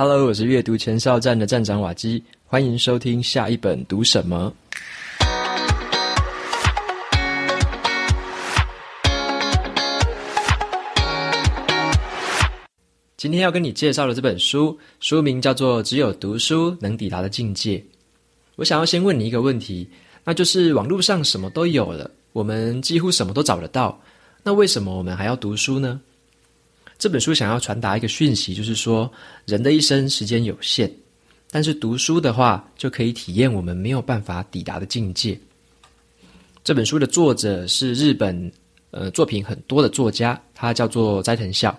Hello，我是阅读前哨站的站长瓦基，欢迎收听下一本读什么。今天要跟你介绍的这本书，书名叫做《只有读书能抵达的境界》。我想要先问你一个问题，那就是网络上什么都有了，我们几乎什么都找得到，那为什么我们还要读书呢？这本书想要传达一个讯息，就是说，人的一生时间有限，但是读书的话，就可以体验我们没有办法抵达的境界。这本书的作者是日本，呃，作品很多的作家，他叫做斋藤孝。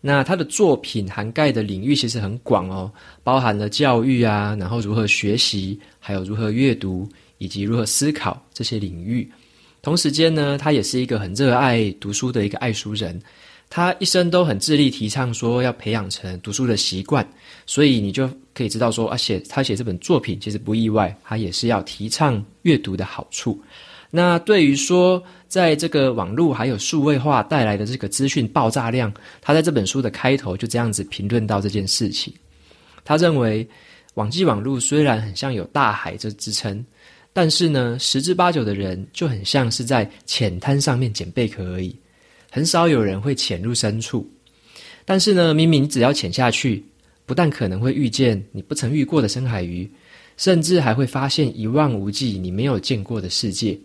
那他的作品涵盖的领域其实很广哦，包含了教育啊，然后如何学习，还有如何阅读，以及如何思考这些领域。同时间呢，他也是一个很热爱读书的一个爱书人。他一生都很致力提倡说要培养成读书的习惯，所以你就可以知道说，啊写他写这本作品其实不意外，他也是要提倡阅读的好处。那对于说，在这个网络还有数位化带来的这个资讯爆炸量，他在这本书的开头就这样子评论到这件事情。他认为，网际网络虽然很像有大海这支撑，但是呢，十之八九的人就很像是在浅滩上面捡贝壳而已。很少有人会潜入深处，但是呢，明明只要潜下去，不但可能会遇见你不曾遇过的深海鱼，甚至还会发现一望无际你没有见过的世界。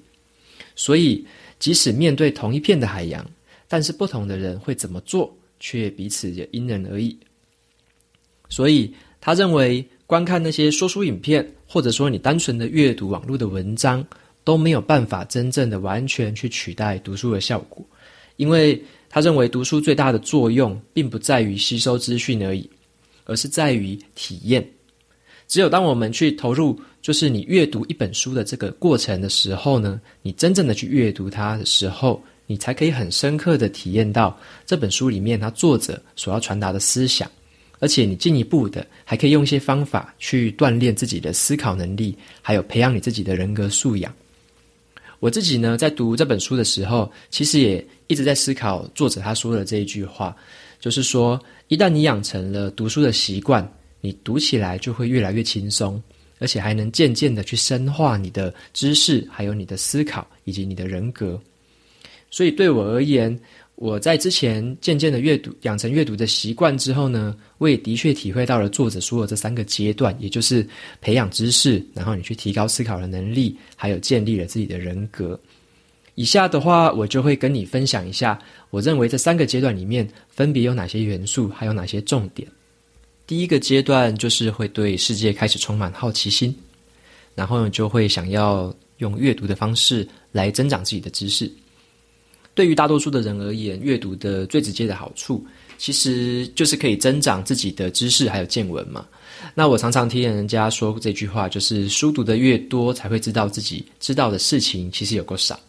所以，即使面对同一片的海洋，但是不同的人会怎么做，却彼此也因人而异。所以，他认为观看那些说书影片，或者说你单纯的阅读网络的文章，都没有办法真正的完全去取代读书的效果。因为他认为读书最大的作用，并不在于吸收资讯而已，而是在于体验。只有当我们去投入，就是你阅读一本书的这个过程的时候呢，你真正的去阅读它的时候，你才可以很深刻的体验到这本书里面它作者所要传达的思想，而且你进一步的还可以用一些方法去锻炼自己的思考能力，还有培养你自己的人格素养。我自己呢，在读这本书的时候，其实也一直在思考作者他说的这一句话，就是说，一旦你养成了读书的习惯，你读起来就会越来越轻松，而且还能渐渐的去深化你的知识，还有你的思考以及你的人格。所以对我而言，我在之前渐渐的阅读，养成阅读的习惯之后呢，我也的确体会到了作者说的这三个阶段，也就是培养知识，然后你去提高思考的能力，还有建立了自己的人格。以下的话，我就会跟你分享一下，我认为这三个阶段里面分别有哪些元素，还有哪些重点。第一个阶段就是会对世界开始充满好奇心，然后就会想要用阅读的方式来增长自己的知识。对于大多数的人而言，阅读的最直接的好处，其实就是可以增长自己的知识还有见闻嘛。那我常常听人家说这句话，就是书读得越多，才会知道自己知道的事情其实有够少。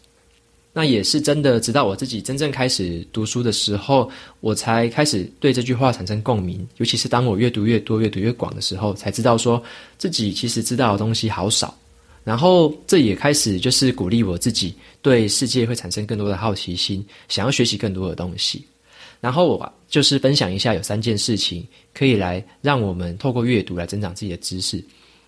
那也是真的，直到我自己真正开始读书的时候，我才开始对这句话产生共鸣。尤其是当我越读越多、越读越广的时候，才知道说自己其实知道的东西好少。然后，这也开始就是鼓励我自己对世界会产生更多的好奇心，想要学习更多的东西。然后我就是分享一下，有三件事情可以来让我们透过阅读来增长自己的知识。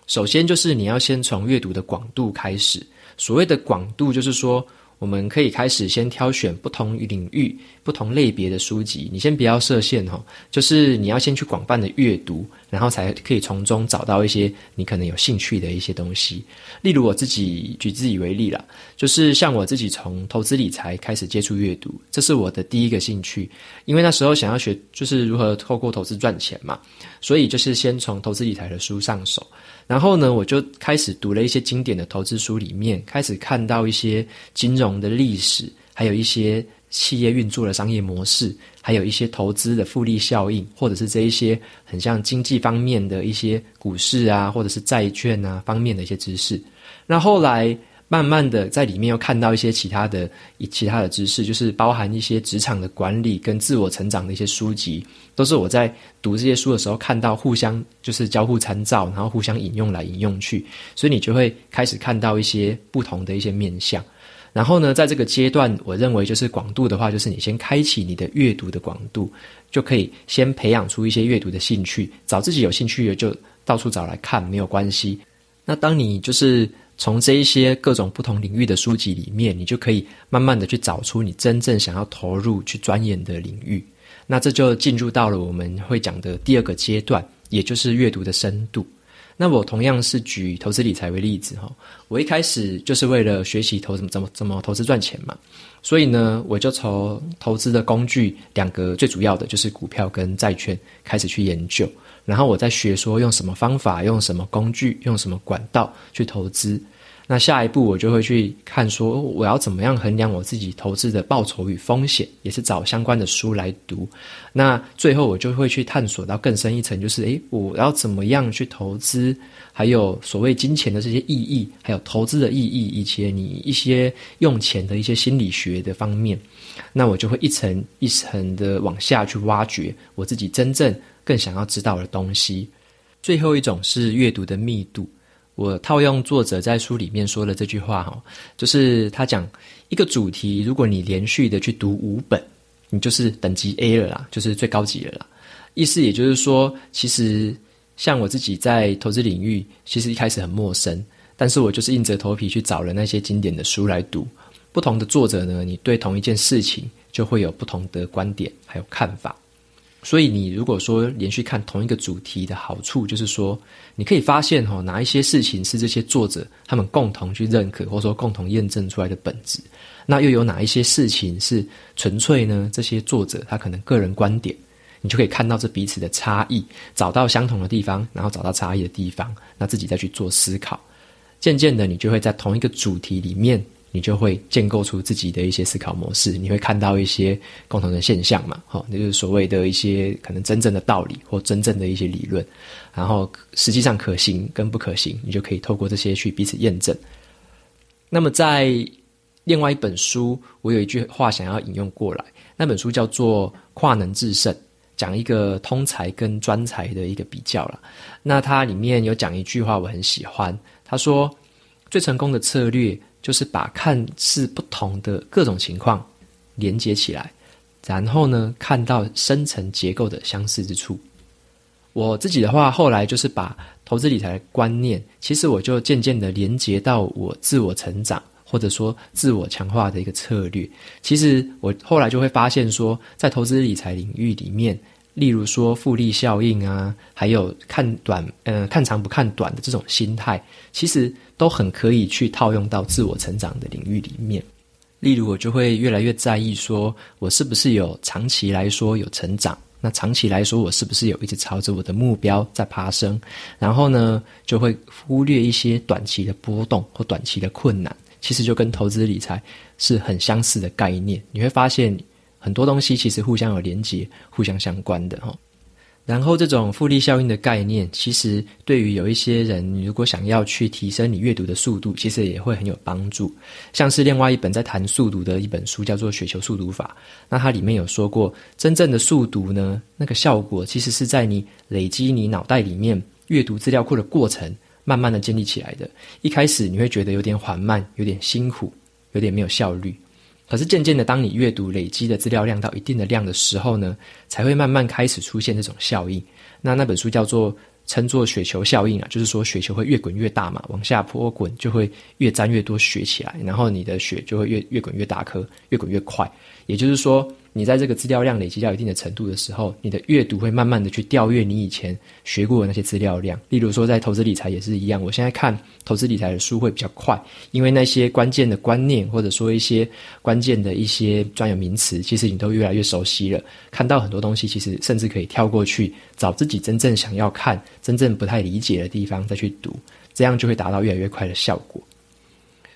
首先就是你要先从阅读的广度开始。所谓的广度，就是说。我们可以开始先挑选不同领域、不同类别的书籍。你先不要设限哈，就是你要先去广泛的阅读，然后才可以从中找到一些你可能有兴趣的一些东西。例如我自己举自己为例啦，就是像我自己从投资理财开始接触阅读，这是我的第一个兴趣。因为那时候想要学就是如何透过投资赚钱嘛，所以就是先从投资理财的书上手。然后呢，我就开始读了一些经典的投资书，里面开始看到一些金融的历史，还有一些企业运作的商业模式，还有一些投资的复利效应，或者是这一些很像经济方面的一些股市啊，或者是债券啊方面的一些知识。那后来。慢慢的，在里面又看到一些其他的、其他的知识，就是包含一些职场的管理跟自我成长的一些书籍，都是我在读这些书的时候看到，互相就是交互参照，然后互相引用来引用去，所以你就会开始看到一些不同的一些面向。然后呢，在这个阶段，我认为就是广度的话，就是你先开启你的阅读的广度，就可以先培养出一些阅读的兴趣，找自己有兴趣的就到处找来看，没有关系。那当你就是从这一些各种不同领域的书籍里面，你就可以慢慢的去找出你真正想要投入去钻研的领域。那这就进入到了我们会讲的第二个阶段，也就是阅读的深度。那我同样是举投资理财为例子哈，我一开始就是为了学习投怎么怎么怎么投资赚钱嘛，所以呢，我就从投资的工具两个最主要的就是股票跟债券开始去研究，然后我再学说用什么方法、用什么工具、用什么管道去投资。那下一步我就会去看说，我要怎么样衡量我自己投资的报酬与风险，也是找相关的书来读。那最后我就会去探索到更深一层，就是诶，我要怎么样去投资，还有所谓金钱的这些意义，还有投资的意义，以及你一些用钱的一些心理学的方面。那我就会一层一层的往下去挖掘我自己真正更想要知道的东西。最后一种是阅读的密度。我套用作者在书里面说的这句话哈，就是他讲一个主题，如果你连续的去读五本，你就是等级 A 了啦，就是最高级了啦。意思也就是说，其实像我自己在投资领域，其实一开始很陌生，但是我就是硬着头皮去找了那些经典的书来读。不同的作者呢，你对同一件事情就会有不同的观点还有看法。所以，你如果说连续看同一个主题的好处，就是说，你可以发现哈，哪一些事情是这些作者他们共同去认可，或者说共同验证出来的本质，那又有哪一些事情是纯粹呢？这些作者他可能个人观点，你就可以看到这彼此的差异，找到相同的地方，然后找到差异的地方，那自己再去做思考，渐渐的，你就会在同一个主题里面。你就会建构出自己的一些思考模式，你会看到一些共同的现象嘛？好，那就是所谓的一些可能真正的道理或真正的一些理论，然后实际上可行跟不可行，你就可以透过这些去彼此验证。那么在另外一本书，我有一句话想要引用过来，那本书叫做《跨能制胜》，讲一个通才跟专才的一个比较了。那它里面有讲一句话，我很喜欢，他说最成功的策略。就是把看似不同的各种情况连接起来，然后呢，看到深层结构的相似之处。我自己的话，后来就是把投资理财的观念，其实我就渐渐的连接到我自我成长或者说自我强化的一个策略。其实我后来就会发现说，在投资理财领域里面，例如说复利效应啊，还有看短，呃，看长不看短的这种心态，其实。都很可以去套用到自我成长的领域里面，例如我就会越来越在意，说我是不是有长期来说有成长，那长期来说我是不是有一直朝着我的目标在爬升，然后呢，就会忽略一些短期的波动或短期的困难，其实就跟投资理财是很相似的概念，你会发现很多东西其实互相有连结、互相相关的哈。然后，这种复利效应的概念，其实对于有一些人，如果想要去提升你阅读的速度，其实也会很有帮助。像是另外一本在谈速读的一本书，叫做《雪球速读法》。那它里面有说过，真正的速读呢，那个效果其实是在你累积你脑袋里面阅读资料库的过程，慢慢的建立起来的。一开始你会觉得有点缓慢，有点辛苦，有点没有效率。可是渐渐的，当你阅读累积的资料量到一定的量的时候呢，才会慢慢开始出现这种效应。那那本书叫做称作雪球效应啊，就是说雪球会越滚越大嘛，往下坡滚就会越沾越多雪起来，然后你的雪就会越越滚越大颗，越滚越快。也就是说，你在这个资料量累积到一定的程度的时候，你的阅读会慢慢的去调阅你以前学过的那些资料量。例如说，在投资理财也是一样，我现在看投资理财的书会比较快，因为那些关键的观念或者说一些关键的一些专有名词，其实你都越来越熟悉了。看到很多东西，其实甚至可以跳过去，找自己真正想要看、真正不太理解的地方再去读，这样就会达到越来越快的效果。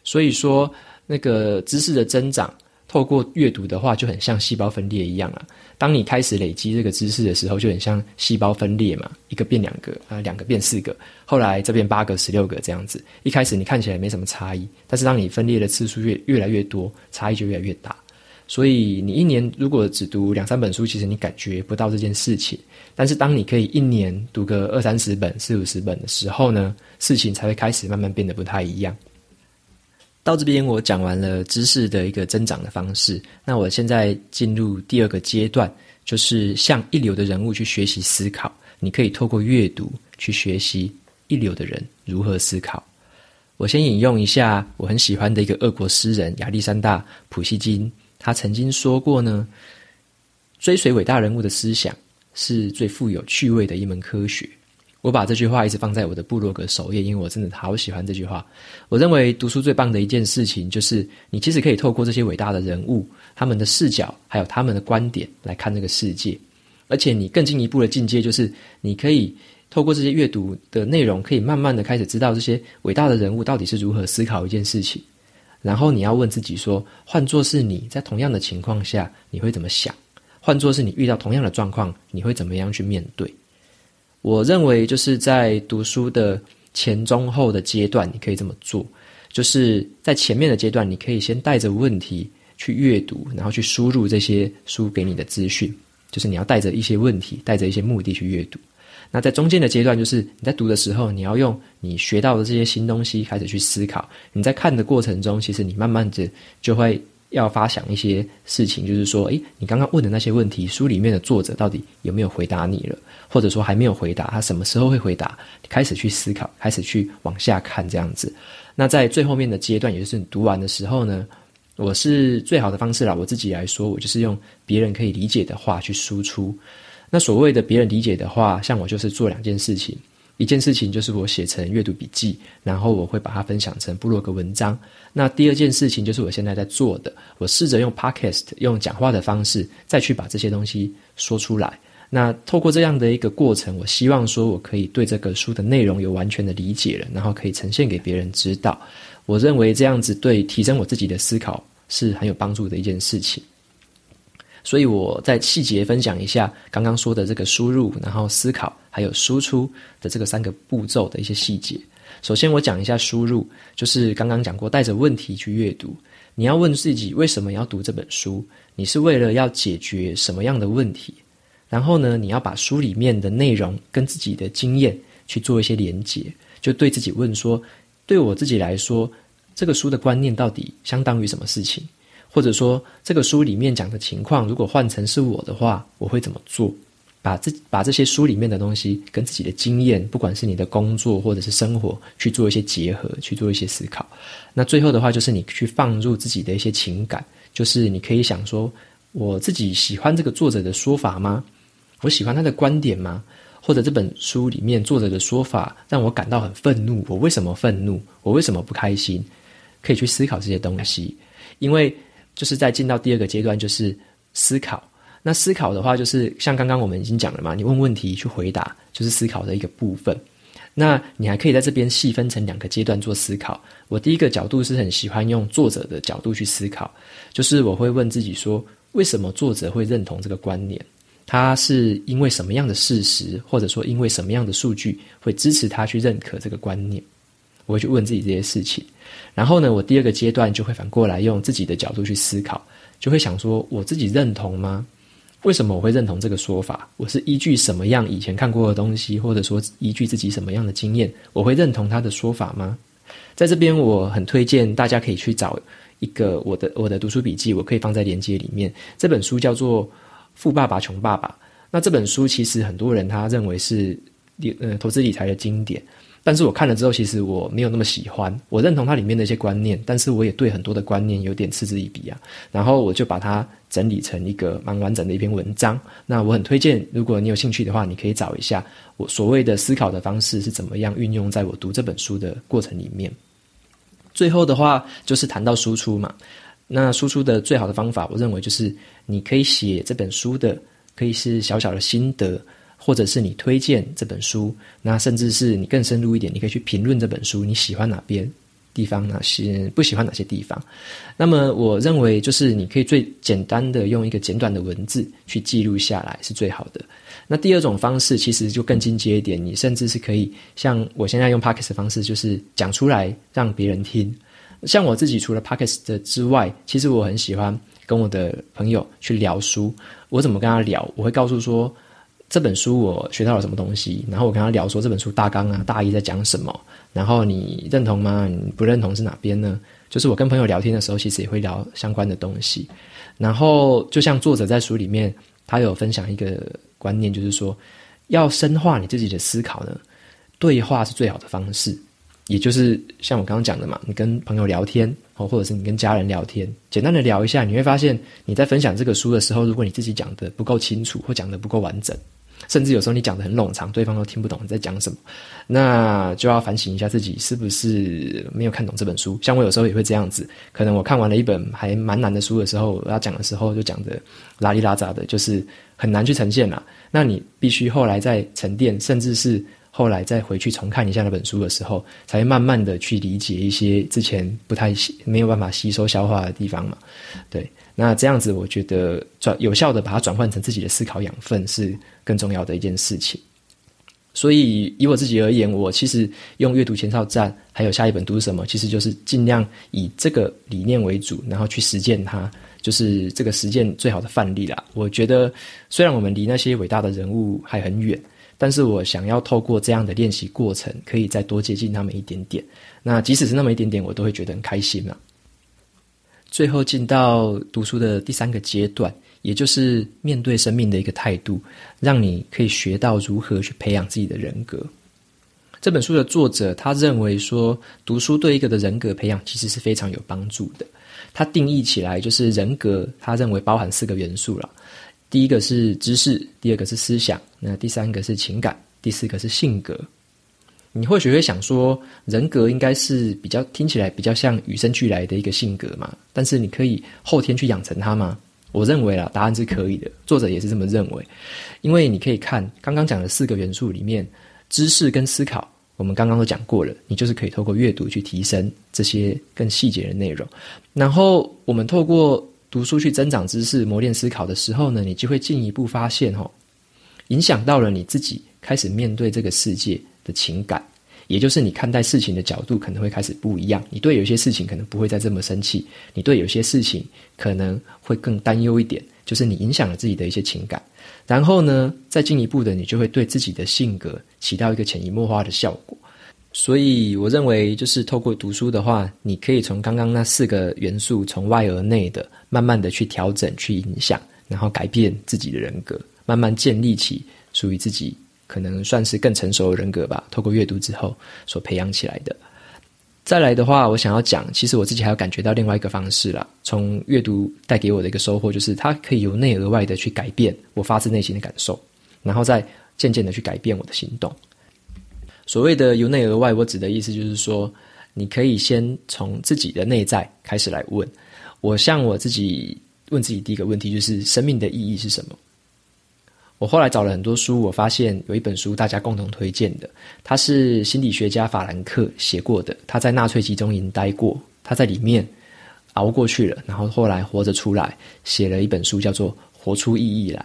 所以说，那个知识的增长。透过阅读的话，就很像细胞分裂一样啊。当你开始累积这个知识的时候，就很像细胞分裂嘛，一个变两个啊，两个变四个，后来这边八个、十六个这样子。一开始你看起来没什么差异，但是当你分裂的次数越越来越多，差异就越来越大。所以你一年如果只读两三本书，其实你感觉不到这件事情。但是当你可以一年读个二三十本、四五十本的时候呢，事情才会开始慢慢变得不太一样。到这边，我讲完了知识的一个增长的方式。那我现在进入第二个阶段，就是向一流的人物去学习思考。你可以透过阅读去学习一流的人如何思考。我先引用一下我很喜欢的一个俄国诗人亚历山大·普希金，他曾经说过呢：“追随伟大人物的思想是最富有趣味的一门科学。”我把这句话一直放在我的部落格首页，因为我真的好喜欢这句话。我认为读书最棒的一件事情，就是你其实可以透过这些伟大的人物，他们的视角，还有他们的观点来看这个世界。而且你更进一步的境界，就是你可以。透过这些阅读的内容，可以慢慢的开始知道这些伟大的人物到底是如何思考一件事情。然后你要问自己说：换作是你在同样的情况下，你会怎么想？换作是你遇到同样的状况，你会怎么样去面对？我认为就是在读书的前、中、后的阶段，你可以这么做。就是在前面的阶段，你可以先带着问题去阅读，然后去输入这些书给你的资讯。就是你要带着一些问题，带着一些目的去阅读。那在中间的阶段，就是你在读的时候，你要用你学到的这些新东西开始去思考。你在看的过程中，其实你慢慢的就会要发想一些事情，就是说，诶，你刚刚问的那些问题，书里面的作者到底有没有回答你了？或者说还没有回答，他什么时候会回答？开始去思考，开始去往下看这样子。那在最后面的阶段，也就是你读完的时候呢，我是最好的方式啦。我自己来说，我就是用别人可以理解的话去输出。那所谓的别人理解的话，像我就是做两件事情，一件事情就是我写成阅读笔记，然后我会把它分享成部落格文章。那第二件事情就是我现在在做的，我试着用 Podcast 用讲话的方式再去把这些东西说出来。那透过这样的一个过程，我希望说我可以对这个书的内容有完全的理解了，然后可以呈现给别人知道。我认为这样子对提升我自己的思考是很有帮助的一件事情。所以我再细节分享一下刚刚说的这个输入，然后思考，还有输出的这个三个步骤的一些细节。首先我讲一下输入，就是刚刚讲过，带着问题去阅读。你要问自己为什么要读这本书？你是为了要解决什么样的问题？然后呢，你要把书里面的内容跟自己的经验去做一些连结，就对自己问说：对我自己来说，这个书的观念到底相当于什么事情？或者说，这个书里面讲的情况，如果换成是我的话，我会怎么做？把这把这些书里面的东西跟自己的经验，不管是你的工作或者是生活，去做一些结合，去做一些思考。那最后的话，就是你去放入自己的一些情感，就是你可以想说，我自己喜欢这个作者的说法吗？我喜欢他的观点吗？或者这本书里面作者的说法让我感到很愤怒，我为什么愤怒？我为什么不开心？可以去思考这些东西，因为。就是在进到第二个阶段，就是思考。那思考的话，就是像刚刚我们已经讲了嘛，你问问题去回答，就是思考的一个部分。那你还可以在这边细分成两个阶段做思考。我第一个角度是很喜欢用作者的角度去思考，就是我会问自己说，为什么作者会认同这个观念？他是因为什么样的事实，或者说因为什么样的数据会支持他去认可这个观念？我会去问自己这些事情。然后呢，我第二个阶段就会反过来用自己的角度去思考，就会想说：我自己认同吗？为什么我会认同这个说法？我是依据什么样以前看过的东西，或者说依据自己什么样的经验，我会认同他的说法吗？在这边，我很推荐大家可以去找一个我的我的读书笔记，我可以放在链接里面。这本书叫做《富爸爸穷爸爸》。那这本书其实很多人他认为是理呃投资理财的经典。但是我看了之后，其实我没有那么喜欢。我认同它里面的一些观念，但是我也对很多的观念有点嗤之以鼻啊。然后我就把它整理成一个蛮完整的一篇文章。那我很推荐，如果你有兴趣的话，你可以找一下我所谓的思考的方式是怎么样运用在我读这本书的过程里面。最后的话就是谈到输出嘛。那输出的最好的方法，我认为就是你可以写这本书的，可以是小小的心得。或者是你推荐这本书，那甚至是你更深入一点，你可以去评论这本书，你喜欢哪边地方，哪些不喜欢哪些地方。那么我认为，就是你可以最简单的用一个简短的文字去记录下来是最好的。那第二种方式其实就更进阶一点，你甚至是可以像我现在用 Podcast 的方式，就是讲出来让别人听。像我自己除了 Podcast 之外，其实我很喜欢跟我的朋友去聊书。我怎么跟他聊？我会告诉说。这本书我学到了什么东西，然后我跟他聊说这本书大纲啊、大意在讲什么，然后你认同吗？你不认同是哪边呢？就是我跟朋友聊天的时候，其实也会聊相关的东西。然后就像作者在书里面，他有分享一个观念，就是说要深化你自己的思考呢，对话是最好的方式。也就是像我刚刚讲的嘛，你跟朋友聊天，或者是你跟家人聊天，简单的聊一下，你会发现你在分享这个书的时候，如果你自己讲的不够清楚，或讲的不够完整。甚至有时候你讲得很冗长，对方都听不懂你在讲什么，那就要反省一下自己是不是没有看懂这本书。像我有时候也会这样子，可能我看完了一本还蛮难的书的时候，我要讲的时候就讲得拉里拉杂的，就是很难去呈现啦。那你必须后来再沉淀，甚至是后来再回去重看一下那本书的时候，才会慢慢的去理解一些之前不太没有办法吸收消化的地方嘛。对。那这样子，我觉得转有效的把它转换成自己的思考养分是更重要的一件事情。所以以我自己而言，我其实用阅读前哨站，还有下一本读什么，其实就是尽量以这个理念为主，然后去实践它，就是这个实践最好的范例啦。我觉得虽然我们离那些伟大的人物还很远，但是我想要透过这样的练习过程，可以再多接近他们一点点。那即使是那么一点点，我都会觉得很开心啦。最后进到读书的第三个阶段，也就是面对生命的一个态度，让你可以学到如何去培养自己的人格。这本书的作者他认为说，读书对一个的人格培养其实是非常有帮助的。他定义起来就是人格，他认为包含四个元素了。第一个是知识，第二个是思想，那第三个是情感，第四个是性格。你或许会想说，人格应该是比较听起来比较像与生俱来的一个性格嘛？但是你可以后天去养成它吗？我认为啦，答案是可以的。作者也是这么认为，因为你可以看刚刚讲的四个元素里面，知识跟思考，我们刚刚都讲过了，你就是可以透过阅读去提升这些更细节的内容。然后我们透过读书去增长知识、磨练思考的时候呢，你就会进一步发现哦，影响到了你自己开始面对这个世界的情感，也就是你看待事情的角度可能会开始不一样。你对有些事情可能不会再这么生气，你对有些事情可能会更担忧一点，就是你影响了自己的一些情感。然后呢，再进一步的，你就会对自己的性格起到一个潜移默化的效果。所以，我认为就是透过读书的话，你可以从刚刚那四个元素，从外而内的，慢慢的去调整、去影响，然后改变自己的人格，慢慢建立起属于自己。可能算是更成熟的人格吧，透过阅读之后所培养起来的。再来的话，我想要讲，其实我自己还有感觉到另外一个方式啦。从阅读带给我的一个收获，就是它可以由内而外的去改变我发自内心的感受，然后再渐渐的去改变我的行动。所谓的由内而外，我指的意思就是说，你可以先从自己的内在开始来问。我向我自己问自己第一个问题，就是生命的意义是什么？我后来找了很多书，我发现有一本书大家共同推荐的，他是心理学家法兰克写过的。他在纳粹集中营待过，他在里面熬过去了，然后后来活着出来，写了一本书叫做《活出意义来》。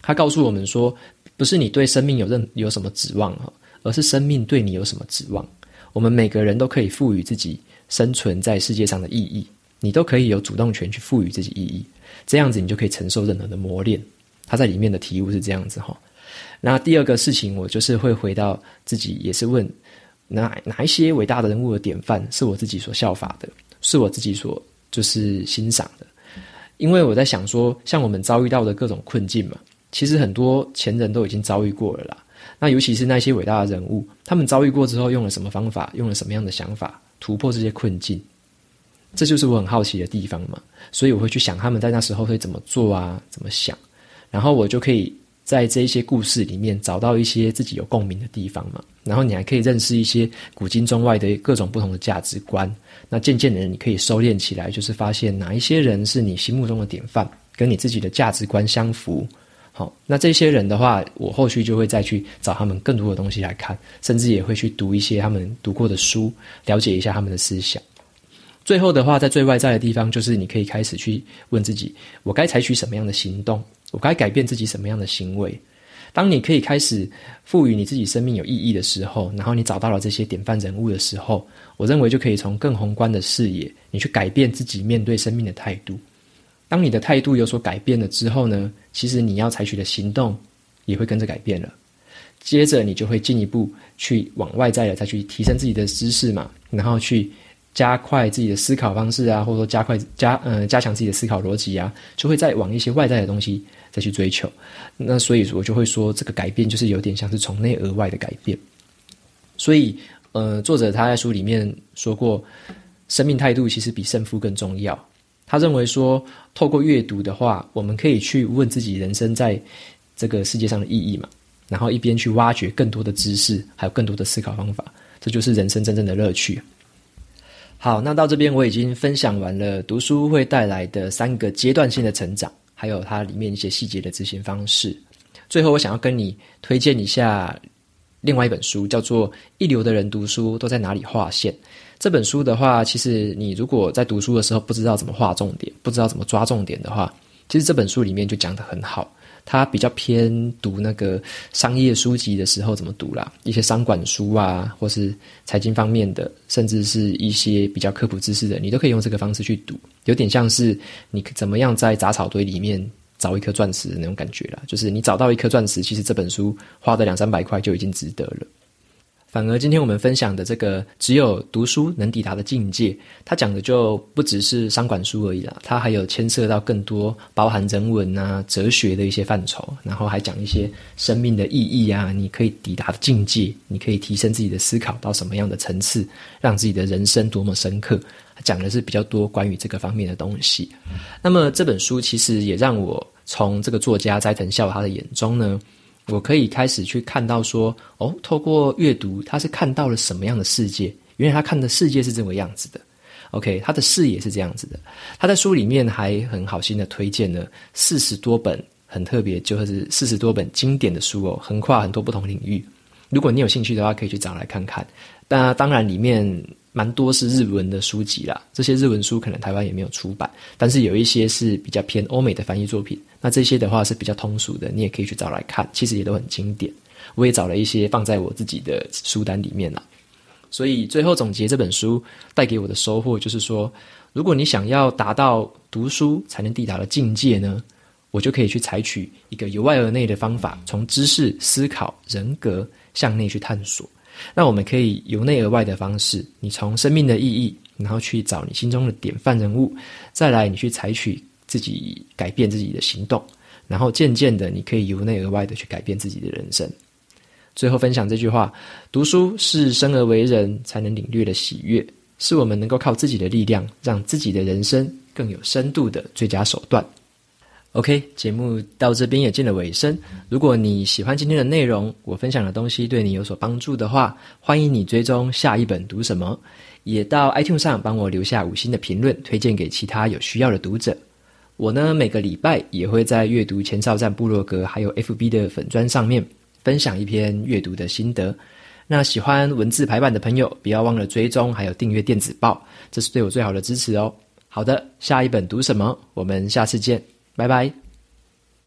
他告诉我们说，不是你对生命有任有什么指望，而是生命对你有什么指望。我们每个人都可以赋予自己生存在世界上的意义，你都可以有主动权去赋予自己意义，这样子你就可以承受任何的磨练。他在里面的题目是这样子哈，那第二个事情，我就是会回到自己，也是问哪哪一些伟大的人物的典范是我自己所效法的，是我自己所就是欣赏的。因为我在想说，像我们遭遇到的各种困境嘛，其实很多前人都已经遭遇过了啦。那尤其是那些伟大的人物，他们遭遇过之后，用了什么方法，用了什么样的想法突破这些困境，这就是我很好奇的地方嘛。所以我会去想他们在那时候会怎么做啊，怎么想。然后我就可以在这一些故事里面找到一些自己有共鸣的地方嘛。然后你还可以认识一些古今中外的各种不同的价值观。那渐渐的，你可以收敛起来，就是发现哪一些人是你心目中的典范，跟你自己的价值观相符。好，那这些人的话，我后续就会再去找他们更多的东西来看，甚至也会去读一些他们读过的书，了解一下他们的思想。最后的话，在最外在的地方，就是你可以开始去问自己：我该采取什么样的行动？我该改变自己什么样的行为？当你可以开始赋予你自己生命有意义的时候，然后你找到了这些典范人物的时候，我认为就可以从更宏观的视野，你去改变自己面对生命的态度。当你的态度有所改变了之后呢，其实你要采取的行动也会跟着改变了。接着你就会进一步去往外在的再去提升自己的知识嘛，然后去加快自己的思考方式啊，或者说加快加呃加强自己的思考逻辑啊，就会再往一些外在的东西再去追求。那所以我就会说，这个改变就是有点像是从内而外的改变。所以呃，作者他在书里面说过，生命态度其实比胜负更重要。他认为说，透过阅读的话，我们可以去问自己人生在这个世界上的意义嘛。然后一边去挖掘更多的知识，还有更多的思考方法，这就是人生真正的乐趣。好，那到这边我已经分享完了读书会带来的三个阶段性的成长，还有它里面一些细节的执行方式。最后，我想要跟你推荐一下另外一本书，叫做《一流的人读书都在哪里划线》。这本书的话，其实你如果在读书的时候不知道怎么划重点，不知道怎么抓重点的话，其实这本书里面就讲得很好。他比较偏读那个商业书籍的时候怎么读啦，一些商管书啊，或是财经方面的，甚至是一些比较科普知识的，你都可以用这个方式去读，有点像是你怎么样在杂草堆里面找一颗钻石的那种感觉啦。就是你找到一颗钻石，其实这本书花的两三百块就已经值得了。反而今天我们分享的这个只有读书能抵达的境界，它讲的就不只是商管书而已啦，它还有牵涉到更多包含人文啊、哲学的一些范畴，然后还讲一些生命的意义啊，你可以抵达的境界，你可以提升自己的思考到什么样的层次，让自己的人生多么深刻，讲的是比较多关于这个方面的东西。那么这本书其实也让我从这个作家斋藤孝他的眼中呢。我可以开始去看到说，哦，透过阅读，他是看到了什么样的世界？原来他看的世界是这个样子的。OK，他的视野是这样子的。他在书里面还很好心的推荐了四十多本很特别，就是四十多本经典的书哦，横跨很多不同领域。如果你有兴趣的话，可以去找来看看。那当然里面。蛮多是日文的书籍啦，这些日文书可能台湾也没有出版，但是有一些是比较偏欧美的翻译作品。那这些的话是比较通俗的，你也可以去找来看，其实也都很经典。我也找了一些放在我自己的书单里面啦。所以最后总结这本书带给我的收获就是说，如果你想要达到读书才能抵达的境界呢，我就可以去采取一个由外而内的方法，从知识、思考、人格向内去探索。那我们可以由内而外的方式，你从生命的意义，然后去找你心中的典范人物，再来你去采取自己改变自己的行动，然后渐渐的你可以由内而外的去改变自己的人生。最后分享这句话：读书是生而为人才能领略的喜悦，是我们能够靠自己的力量，让自己的人生更有深度的最佳手段。OK，节目到这边也进了尾声。如果你喜欢今天的内容，我分享的东西对你有所帮助的话，欢迎你追踪下一本读什么，也到 iTunes 上帮我留下五星的评论，推荐给其他有需要的读者。我呢，每个礼拜也会在阅读前哨站部落格还有 FB 的粉砖上面分享一篇阅读的心得。那喜欢文字排版的朋友，不要忘了追踪还有订阅电子报，这是对我最好的支持哦。好的，下一本读什么？我们下次见。拜拜。